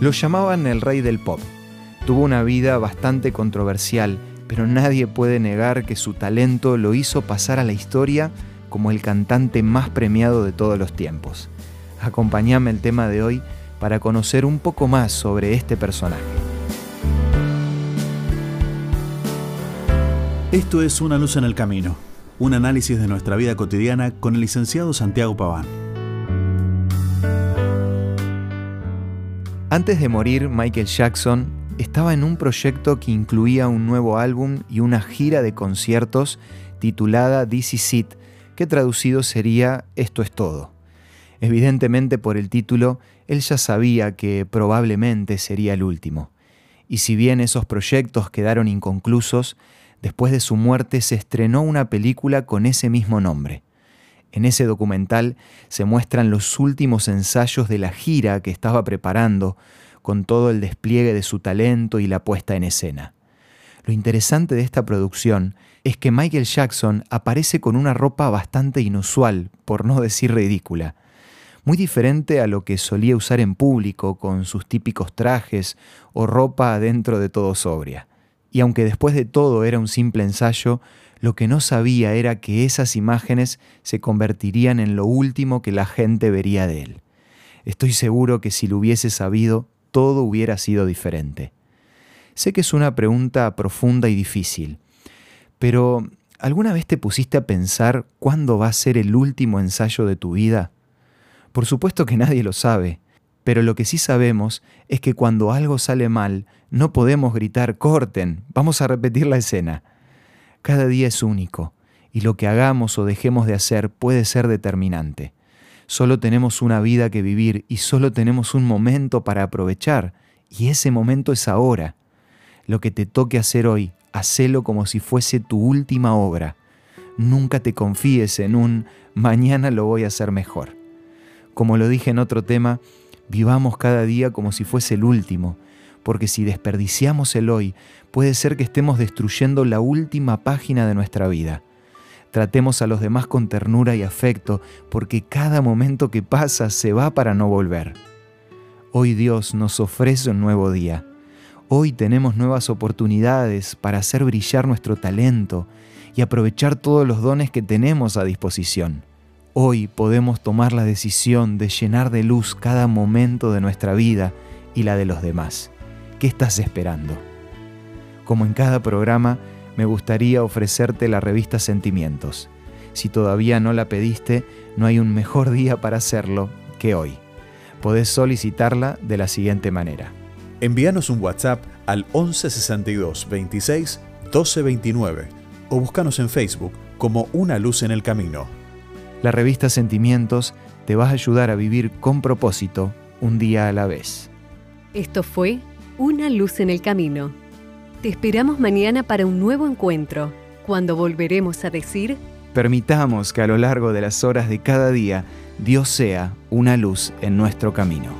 Lo llamaban el rey del pop. Tuvo una vida bastante controversial, pero nadie puede negar que su talento lo hizo pasar a la historia como el cantante más premiado de todos los tiempos. Acompáñame el tema de hoy para conocer un poco más sobre este personaje. Esto es Una luz en el camino, un análisis de nuestra vida cotidiana con el licenciado Santiago Paván. Antes de morir, Michael Jackson estaba en un proyecto que incluía un nuevo álbum y una gira de conciertos titulada This Is It, que traducido sería Esto es todo. Evidentemente por el título, él ya sabía que probablemente sería el último. Y si bien esos proyectos quedaron inconclusos, después de su muerte se estrenó una película con ese mismo nombre. En ese documental se muestran los últimos ensayos de la gira que estaba preparando, con todo el despliegue de su talento y la puesta en escena. Lo interesante de esta producción es que Michael Jackson aparece con una ropa bastante inusual, por no decir ridícula, muy diferente a lo que solía usar en público con sus típicos trajes o ropa adentro de todo sobria. Y aunque después de todo era un simple ensayo, lo que no sabía era que esas imágenes se convertirían en lo último que la gente vería de él. Estoy seguro que si lo hubiese sabido, todo hubiera sido diferente. Sé que es una pregunta profunda y difícil, pero ¿alguna vez te pusiste a pensar cuándo va a ser el último ensayo de tu vida? Por supuesto que nadie lo sabe, pero lo que sí sabemos es que cuando algo sale mal, no podemos gritar corten, vamos a repetir la escena. Cada día es único, y lo que hagamos o dejemos de hacer puede ser determinante. Solo tenemos una vida que vivir y solo tenemos un momento para aprovechar, y ese momento es ahora. Lo que te toque hacer hoy, hacelo como si fuese tu última obra. Nunca te confíes en un mañana lo voy a hacer mejor. Como lo dije en otro tema, vivamos cada día como si fuese el último, porque si desperdiciamos el hoy, puede ser que estemos destruyendo la última página de nuestra vida. Tratemos a los demás con ternura y afecto, porque cada momento que pasa se va para no volver. Hoy Dios nos ofrece un nuevo día. Hoy tenemos nuevas oportunidades para hacer brillar nuestro talento y aprovechar todos los dones que tenemos a disposición. Hoy podemos tomar la decisión de llenar de luz cada momento de nuestra vida y la de los demás. ¿Qué estás esperando? Como en cada programa, me gustaría ofrecerte la revista Sentimientos. Si todavía no la pediste, no hay un mejor día para hacerlo que hoy. Podés solicitarla de la siguiente manera. Envíanos un WhatsApp al 1162 26 12 29 o búscanos en Facebook como Una Luz en el Camino. La revista Sentimientos te va a ayudar a vivir con propósito un día a la vez. Esto fue Una Luz en el Camino te esperamos mañana para un nuevo encuentro, cuando volveremos a decir... Permitamos que a lo largo de las horas de cada día Dios sea una luz en nuestro camino.